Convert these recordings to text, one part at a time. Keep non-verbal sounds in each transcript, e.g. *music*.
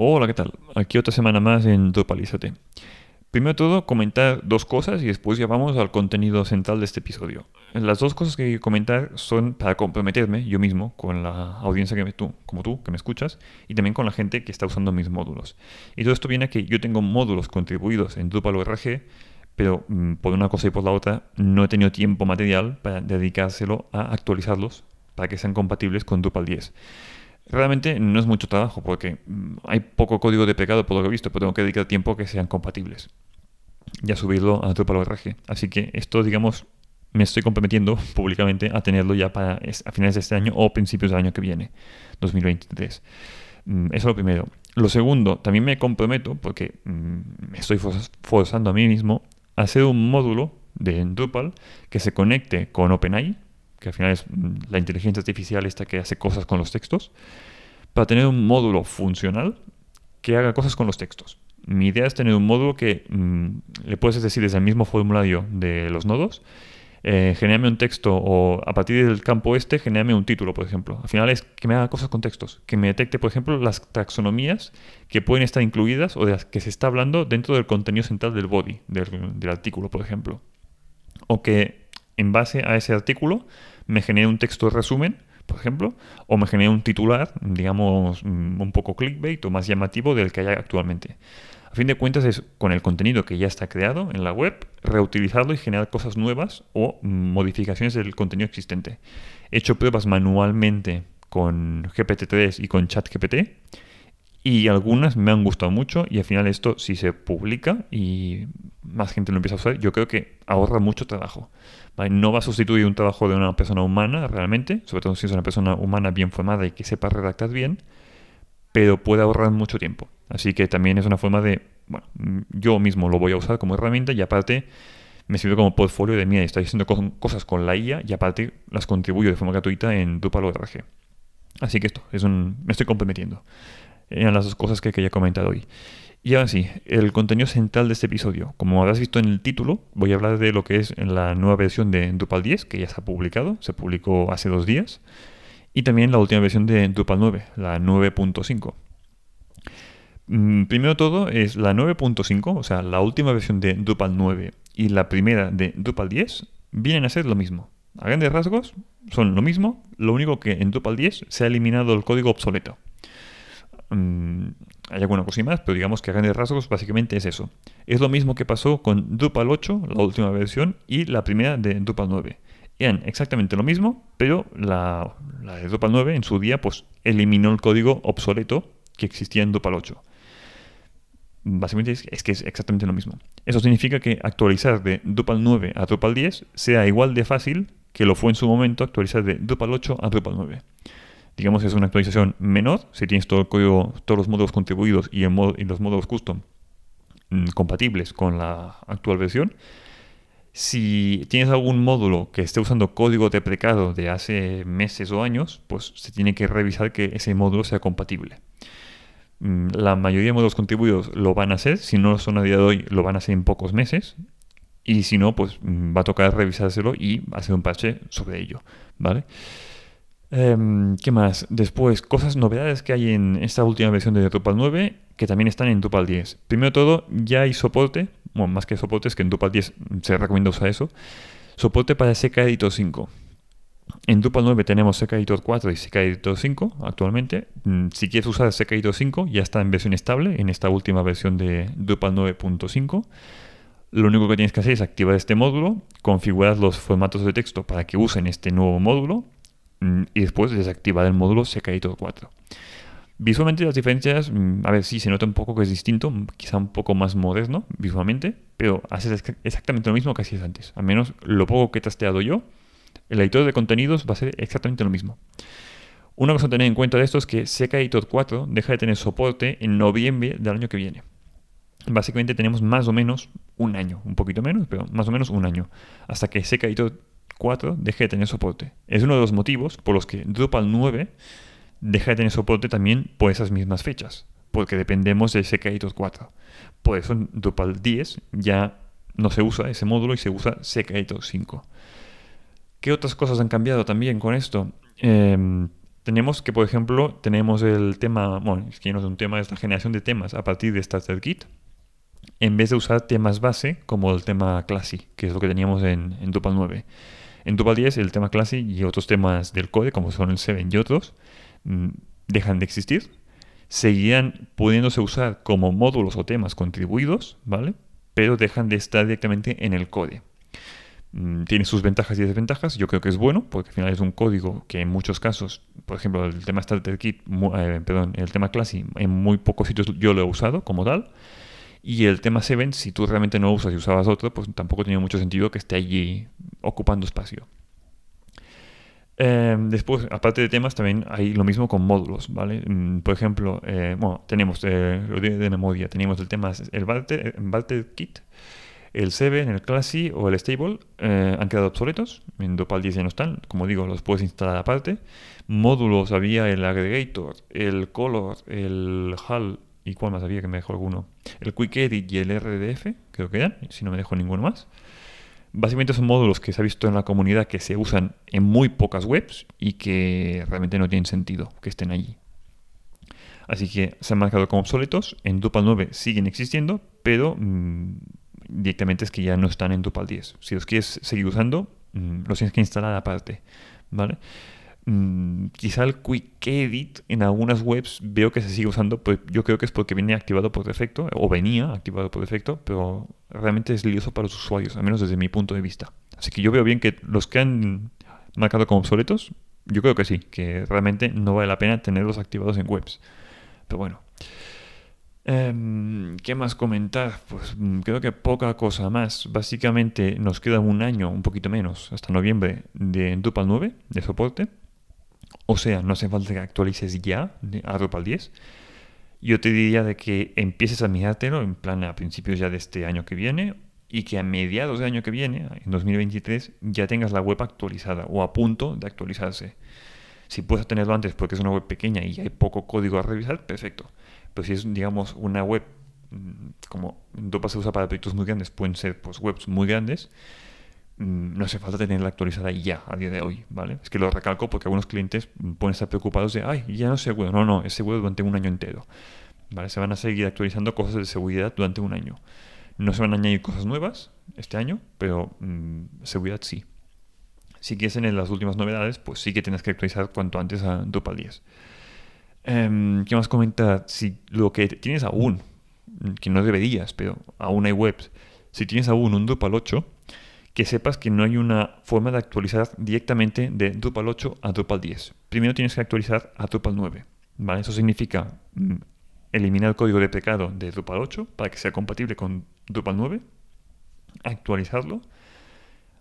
Hola, ¿qué tal? Aquí otra semana más en Drupalízate. Primero todo, comentar dos cosas y después ya vamos al contenido central de este episodio. Las dos cosas que comentar son para comprometerme yo mismo con la audiencia que me, tú, como tú, que me escuchas, y también con la gente que está usando mis módulos. Y todo esto viene a que yo tengo módulos contribuidos en Drupal ORG, pero mm, por una cosa y por la otra no he tenido tiempo material para dedicárselo a actualizarlos para que sean compatibles con Drupal 10. Realmente no es mucho trabajo porque mm, hay poco código de pecado por lo que he visto, pero tengo que dedicar tiempo a que sean compatibles y a subirlo a Drupal.org. Así que esto, digamos, me estoy comprometiendo *laughs* públicamente a tenerlo ya para a finales de este año o principios del año que viene, 2023. Mm, eso es lo primero. Lo segundo, también me comprometo, porque mm, me estoy forzando a mí mismo, a hacer un módulo de Drupal que se conecte con OpenAI, que al final es mm, la inteligencia artificial esta que hace cosas con los textos, para tener un módulo funcional que haga cosas con los textos. Mi idea es tener un módulo que mm, le puedes decir desde el mismo formulario de los nodos, eh, un texto o a partir del campo este, genérame un título, por ejemplo. Al final es que me haga cosas con textos, que me detecte, por ejemplo, las taxonomías que pueden estar incluidas o de las que se está hablando dentro del contenido central del body, del artículo, por ejemplo. O que en base a ese artículo me genere un texto de resumen, por ejemplo, o me genere un titular, digamos, mm, un poco clickbait o más llamativo del que hay actualmente. A fin de cuentas es con el contenido que ya está creado en la web, reutilizarlo y generar cosas nuevas o modificaciones del contenido existente. He hecho pruebas manualmente con GPT-3 y con ChatGPT y algunas me han gustado mucho y al final esto si se publica y más gente lo empieza a usar, yo creo que ahorra mucho trabajo. No va a sustituir un trabajo de una persona humana realmente, sobre todo si es una persona humana bien formada y que sepa redactar bien, pero puede ahorrar mucho tiempo. Así que también es una forma de, bueno, yo mismo lo voy a usar como herramienta y aparte me sirve como portfolio de y estoy haciendo cosas con la IA y aparte las contribuyo de forma gratuita en Drupal.org. Así que esto, es un, me estoy comprometiendo. Eran las dos cosas que quería comentar hoy. Y ahora sí, el contenido central de este episodio. Como habrás visto en el título, voy a hablar de lo que es la nueva versión de Drupal 10, que ya se ha publicado, se publicó hace dos días, y también la última versión de Drupal 9, la 9.5. Mm, primero todo es la 9.5, o sea, la última versión de Drupal 9 y la primera de Drupal 10 vienen a ser lo mismo. A grandes rasgos son lo mismo, lo único que en Drupal 10 se ha eliminado el código obsoleto. Hay alguna cosa más, pero digamos que a grandes rasgos básicamente es eso. Es lo mismo que pasó con Drupal 8, la última versión, y la primera de Drupal 9. Eran exactamente lo mismo, pero la, de Drupal 9 en su día pues eliminó el código obsoleto que existía en Drupal 8. Básicamente es, es que es exactamente lo mismo. Eso significa que actualizar de Drupal 9 a Drupal 10 sea igual de fácil que lo fue en su momento actualizar de Drupal 8 a Drupal 9 digamos es una actualización menor, si tienes todo el código, todos los módulos contribuidos y, los módulos custom mm, compatibles con la actual versión. Si tienes algún módulo que esté usando código deprecado de hace meses o años, pues se tiene que revisar que ese módulo sea compatible. Mm, la mayoría de módulos contribuidos lo van a hacer, si no lo son a día de hoy, lo van a hacer en pocos meses. Y si no, pues mm, va a tocar revisárselo y hacer un parche sobre ello, ¿vale? Em, ¿Qué más? Después, cosas, novedades que hay en esta última versión de Drupal 9 que también están en Drupal 10. Primero todo, ya hay soporte, bueno, más que soporte, es que en Drupal 10 se recomienda usar eso, soporte para CK Editor 5. En Drupal 9 tenemos CK Editor 4 y CK Editor 5 actualmente. Mm, si quieres usar CK Editor 5, ya está en versión estable en esta última versión de Drupal 9.5. Lo único que tienes que hacer es activar este módulo, configurar los formatos de texto para que usen este nuevo módulo y después desactivar el módulo Editor 4. Visualmente las diferencias, mm, a ver, sí se nota un poco que es distinto, quizá un poco más moderno visualmente, pero hace exactamente lo mismo que hacías antes. Al menos lo poco que he testeado yo, el editor de contenidos va a ser exactamente lo mismo. Una cosa a tener en cuenta de esto es que Editor 4 deja de tener soporte en noviembre del año que viene. Básicamente tenemos más o menos un año, un poquito menos, pero más o menos un año, hasta que Editor 4 deje de tener soporte. Es uno de los motivos por los que Drupal 9 deja de tener soporte también por esas mismas fechas, porque dependemos de CKITOS 4. Por eso en Drupal 10 ya no se usa ese módulo y se usa CKITOS 5. ¿Qué otras cosas han cambiado también con esto? Em, tenemos que, por ejemplo, tenemos el tema, bueno, es que no es un tema, es la generación de temas a partir de StarterKit, en vez de usar temas base como el tema Classy, que es lo que teníamos en, en Drupal 9. En Drupal 10 el tema Classy y otros temas del code, como son el 7 y otros, mm, dejan de existir. Seguían pudiéndose usar como módulos o temas contribuidos, ¿vale? Pero dejan de estar directamente en el code. Mm, tiene sus ventajas y desventajas. Yo creo que es bueno, porque al final es un código que en muchos casos, por ejemplo, el tema Starter Kit, eh, perdón, el tema Classy, en muy pocos sitios yo lo he usado como tal. Y el tema 7, si tú realmente no usas y usabas otro, pues tampoco tiene mucho sentido que esté allí ocupando espacio. Em, después, aparte de temas, también hay lo mismo con módulos, ¿vale? Mm, por ejemplo, eh, bueno, tenemos, eh, de, memoria, tenemos el tema, el Valter Kit, el 7, el Classy o el Stable eh, han quedado obsoletos. En Drupal 10 ya no están. Como digo, los puedes instalar aparte. Módulos había el Aggregator, el Color, el HAL y cuál más había que me dejó alguno. El Quick Edit y el RDF, creo que eran, si no me dejo ninguno más. Básicamente son módulos que se ha visto en la comunidad que se usan en muy pocas webs y que realmente no tienen sentido que estén allí. Así que se han marcado como obsoletos. En Drupal 9 siguen existiendo, pero mm, directamente es que ya no están en Drupal 10. Si los quieres seguir usando, mm, los tienes que instalar aparte, ¿vale? Mm, quizá el Quick Edit en algunas webs veo que se sigue usando, pues yo creo que es porque viene activado por defecto, o venía activado por defecto, pero realmente es lioso para los usuarios, al menos desde mi punto de vista. Así que yo veo bien que los que han marcado como obsoletos, yo creo que sí, que realmente no vale la pena tenerlos activados en webs. Pero bueno, Em, ¿Qué más comentar? Pues mm, creo que poca cosa más. Básicamente nos queda un año, un poquito menos, hasta noviembre de Drupal 9 de soporte. O sea, no hace falta que actualices ya a Drupal 10. Yo te diría de que empieces a mirártelo en plan a principios ya de este año que viene y que a mediados del año que viene, en 2023, ya tengas la web actualizada o a punto de actualizarse. Si puedes tenerlo antes porque es una web pequeña y hay poco código a revisar, perfecto. Pero si es, digamos, una web mm, como Drupal se usa para proyectos muy grandes, pueden ser pues, webs muy grandes, no hace falta tenerla actualizada ya, a día de hoy, ¿vale? Es que lo recalco porque algunos clientes pueden estar preocupados de, ay, ya no sé web. No, no, ese web durante un año entero, ¿vale? Se van a seguir actualizando cosas de seguridad durante un año. No se van a añadir cosas nuevas este año, pero mm, seguridad sí. Si quieres tener las últimas novedades, pues sí que tienes que actualizar cuanto antes a Drupal 10. Em, ¿Qué más comentar? Si lo que tienes aún, que no deberías, pero aún hay webs, si tienes aún un Drupal 8, que sepas que no hay una forma de actualizar directamente de Drupal 8 a Drupal 10. Primero tienes que actualizar a Drupal 9. ¿vale? Eso significa mm, eliminar el código de pecado de Drupal 8 para que sea compatible con Drupal 9, actualizarlo,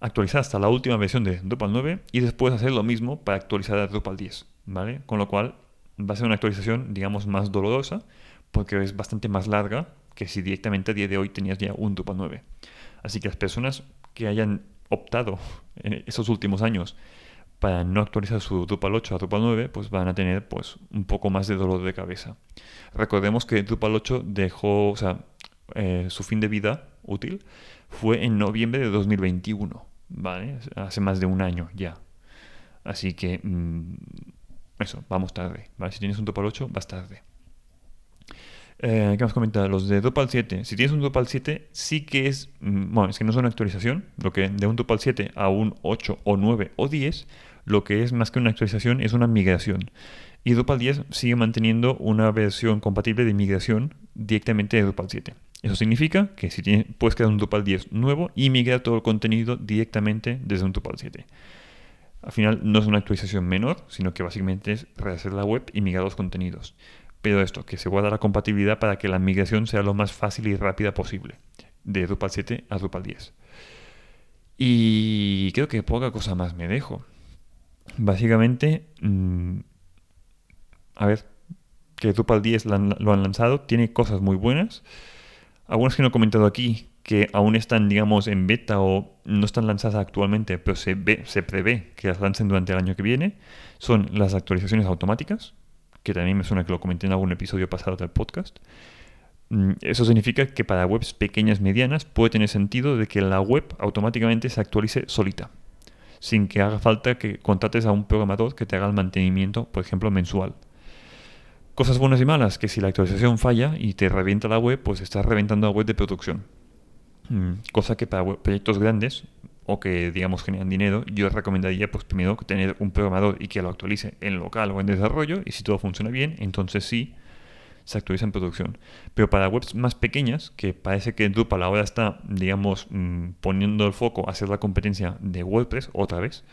actualizar hasta la última versión de Drupal 9 y después hacer lo mismo para actualizar a Drupal 10. ¿vale? Con lo cual va a ser una actualización, digamos, más dolorosa, porque es bastante más larga que si directamente a día de hoy tenías ya un Drupal 9. Así que las personas que hayan optado en esos últimos años para no actualizar su Drupal 8 a Drupal 9, pues van a tener pues un poco más de dolor de cabeza. Recordemos que Drupal 8 dejó, o sea, eh, su fin de vida útil fue en noviembre de 2021, ¿vale? Hace más de un año ya. Así que mm, eso, vamos tarde. ¿vale? Si tienes un Drupal 8, vas tarde. Eh, ¿Qué más comentar? Los de Drupal 7. Si tienes un Drupal 7, sí que es. Mm, bueno, es que no es una actualización. Lo que de un Drupal 7 a un 8 o 9 o 10, lo que es más que una actualización es una migración. Y Drupal 10 sigue manteniendo una versión compatible de migración directamente de Drupal 7. Eso significa que si tienes, puedes crear un Drupal 10 nuevo y migrar todo el contenido directamente desde un Drupal 7. Al final no es una actualización menor, sino que básicamente es rehacer la web y migrar los contenidos. Pero esto, que se guarda la compatibilidad para que la migración sea lo más fácil y rápida posible, de Drupal 7 a Drupal 10. Y creo que poca cosa más me dejo. Básicamente, mm, a ver, que Drupal 10 lo han lanzado, tiene cosas muy buenas. Algunas que no he comentado aquí, que aún están, digamos, en beta o no están lanzadas actualmente, pero se, ve, se prevé que las lancen durante el año que viene, son las actualizaciones automáticas, que también me suena que lo comenté en algún episodio pasado del podcast. Mm, eso significa que para webs pequeñas, medianas, puede tener sentido de que la web automáticamente se actualice solita. sin que haga falta que contrates a un programador que te haga el mantenimiento, por ejemplo, mensual. Cosas buenas y malas, que si la actualización falla y te revienta la web, pues estás reventando la web de producción. Mm, cosa que para proyectos grandes o que digamos generan dinero, yo recomendaría pues primero tener un programador y que lo actualice en local o en desarrollo y si todo funciona bien, entonces sí se actualiza en producción. Pero para webs más pequeñas, que parece que Drupal ahora está, digamos, mm, poniendo el foco a hacer la competencia de WordPress otra vez.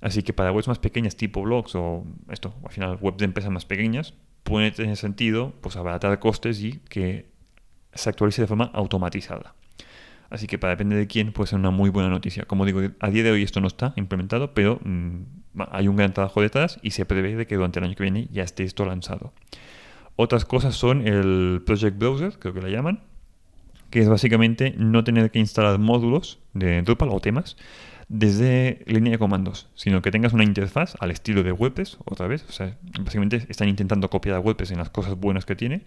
Así que para webs más pequeñas tipo blogs o esto, al final webs de empresas más pequeñas, puede tener sentido pues abaratar costes y que se actualice de forma automatizada. Así que para depender de quién puede ser una muy buena noticia. Como digo, a día de hoy esto no está implementado, pero mm, hay un gran trabajo detrás y se prevé de que durante el año que viene ya esté esto lanzado. Otras cosas son el Project Browser, creo que la llaman, que es básicamente no tener que instalar módulos de Drupal o temas desde línea de comandos, sino que tengas una interfaz al estilo de WordPress, otra vez. O sea, básicamente están intentando copiar a WordPress en las cosas buenas que tiene.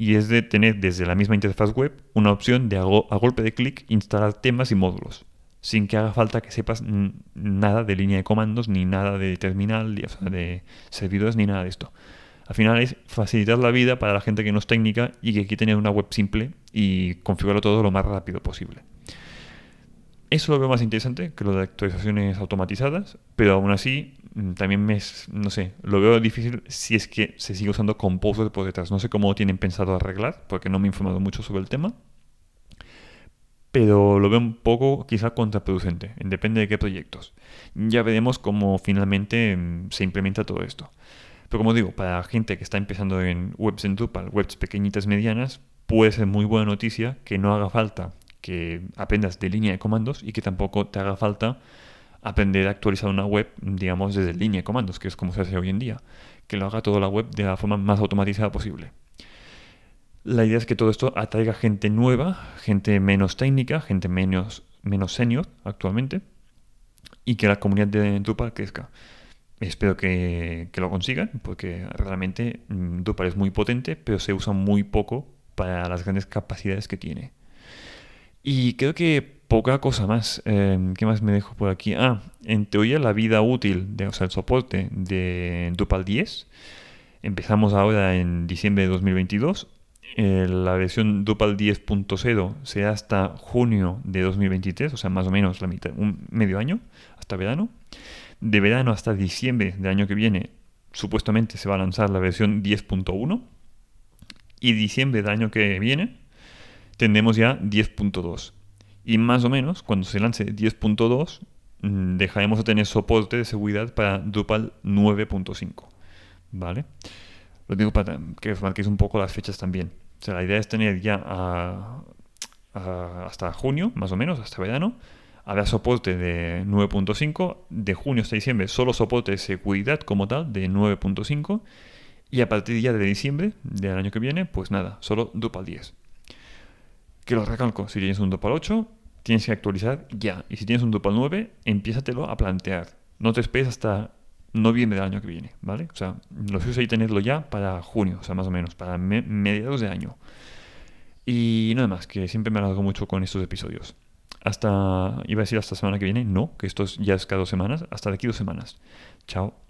Y es de tener desde la misma interfaz web una opción de a, golpe de clic instalar temas y módulos, sin que haga falta que sepas nada de línea de comandos, ni nada de terminal, de servidores, ni nada de esto. Al final es facilitar la vida para la gente que no es técnica y que quiere tener una web simple y configurarlo todo lo más rápido posible. Eso lo veo más interesante que lo de actualizaciones automatizadas, pero aún así mm, también me, no sé, lo veo difícil si es que se sigue usando Composer por detrás. No sé cómo tienen pensado arreglar, porque no me he informado mucho sobre el tema. Pero lo veo un poco quizá contraproducente, depende de qué proyectos. Ya veremos cómo finalmente mm, se implementa todo esto. Pero como digo, para gente que está empezando en webs en Drupal, webs pequeñitas, medianas, puede ser muy buena noticia que no haga falta que aprendas de línea de comandos y que tampoco te haga falta aprender a actualizar una web, digamos, desde línea de comandos, que es como se hace hoy en día. Que lo haga toda la web de la forma más automatizada posible. La idea es que todo esto atraiga gente nueva, gente menos técnica, gente menos, menos senior actualmente, y que la comunidad de Drupal crezca. Espero que, lo consigan, porque realmente mm, Drupal es muy potente, pero se usa muy poco para las grandes capacidades que tiene. Y creo que poca cosa más. Em, ¿Qué más me dejo por aquí? Ah, en teoría la vida útil, de, o sea, el soporte de Drupal 10. Empezamos ahora en diciembre de 2022. Eh, la versión Drupal 10.0 será hasta junio de 2023, o sea, más o menos la mitad, un medio año, hasta verano de verano hasta diciembre del año que viene, supuestamente se va a lanzar la versión 10.1. Y diciembre del año que viene tendremos ya 10.2. Y más o menos, cuando se lance 10.2, mm, dejaremos de tener soporte de seguridad para Drupal 9.5. ¿Vale? Lo digo para que os marquéis un poco las fechas también. O sea, la idea es tener ya hasta junio, más o menos, hasta verano, habrá soporte de 9.5, de junio hasta diciembre solo soporte de seguridad como tal de 9.5 y a partir ya de diciembre del año que viene, pues nada, solo Drupal 10. Que lo recalco, si tienes un Drupal 8, tienes que actualizar ya. Y si tienes un Drupal 9, empiézatelo a plantear. No te esperes hasta noviembre del año que viene, ¿vale? O sea, lo suyo es tenerlo ya para junio, o sea, más o menos, para mediados de año. Y nada más, que siempre me alargo mucho con estos episodios hasta, iba a decir hasta semana que viene, no, que esto ya es cada dos semanas, hasta de aquí dos semanas. Chao.